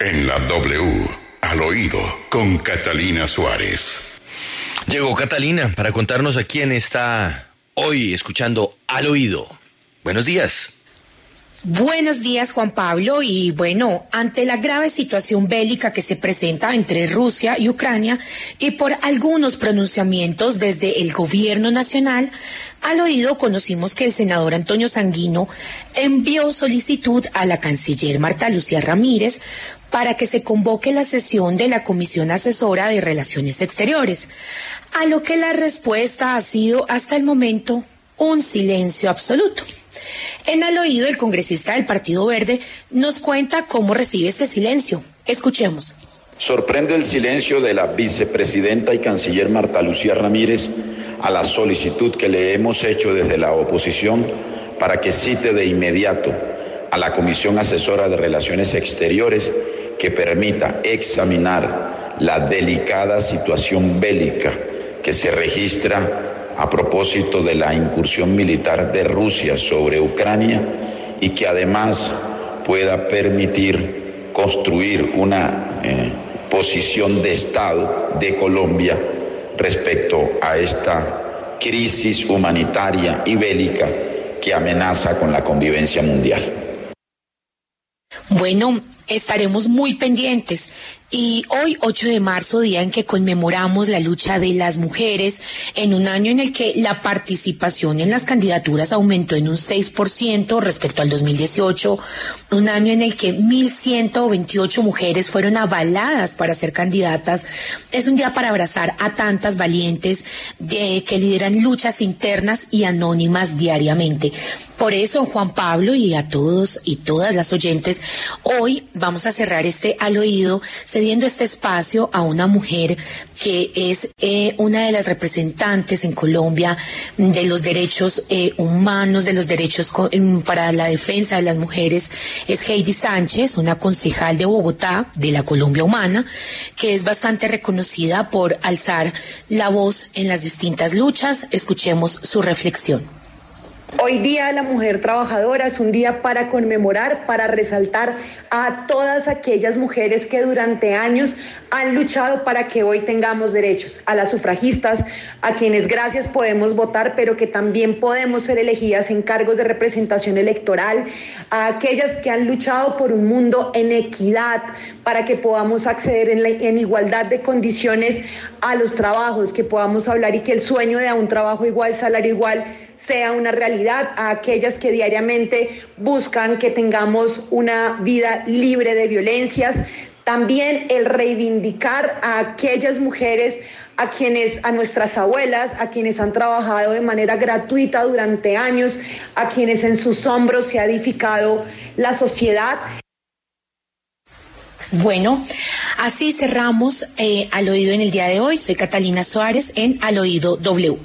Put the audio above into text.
En la W, al oído, con Catalina Suárez. Llegó Catalina para contarnos a quién está hoy escuchando al oído. Buenos días. Buenos días, Juan Pablo. Y bueno, ante la grave situación bélica que se presenta entre Rusia y Ucrania y por algunos pronunciamientos desde el gobierno nacional, al oído conocimos que el senador Antonio Sanguino envió solicitud a la canciller Marta Lucía Ramírez para que se convoque la sesión de la Comisión Asesora de Relaciones Exteriores, a lo que la respuesta ha sido hasta el momento un silencio absoluto. En al oído, el congresista del Partido Verde nos cuenta cómo recibe este silencio. Escuchemos. Sorprende el silencio de la vicepresidenta y canciller Marta Lucía Ramírez a la solicitud que le hemos hecho desde la oposición para que cite de inmediato a la Comisión Asesora de Relaciones Exteriores que permita examinar la delicada situación bélica que se registra a propósito de la incursión militar de Rusia sobre Ucrania y que además pueda permitir construir una eh, posición de Estado de Colombia respecto a esta crisis humanitaria y bélica que amenaza con la convivencia mundial. Bueno, estaremos muy pendientes. Y hoy, 8 de marzo, día en que conmemoramos la lucha de las mujeres, en un año en el que la participación en las candidaturas aumentó en un 6% respecto al 2018, un año en el que 1.128 mujeres fueron avaladas para ser candidatas, es un día para abrazar a tantas valientes de, que lideran luchas internas y anónimas diariamente. Por eso, Juan Pablo y a todos y todas las oyentes, hoy vamos a cerrar este al oído cediendo este espacio a una mujer que es eh, una de las representantes en Colombia de los derechos eh, humanos, de los derechos para la defensa de las mujeres. Es Heidi Sánchez, una concejal de Bogotá, de la Colombia Humana, que es bastante reconocida por alzar la voz en las distintas luchas. Escuchemos su reflexión. Hoy día la mujer trabajadora es un día para conmemorar, para resaltar a todas aquellas mujeres que durante años han luchado para que hoy tengamos derechos, a las sufragistas, a quienes gracias podemos votar, pero que también podemos ser elegidas en cargos de representación electoral, a aquellas que han luchado por un mundo en equidad, para que podamos acceder en, en igualdad de condiciones a los trabajos, que podamos hablar y que el sueño de un trabajo igual, salario igual, sea una realidad, a aquellas que diariamente buscan que tengamos una vida libre de violencias, también el reivindicar a aquellas mujeres a quienes, a nuestras abuelas, a quienes han trabajado de manera gratuita durante años, a quienes en sus hombros se ha edificado la sociedad. Bueno, así cerramos eh, al oído en el día de hoy. Soy Catalina Suárez en Al oído W.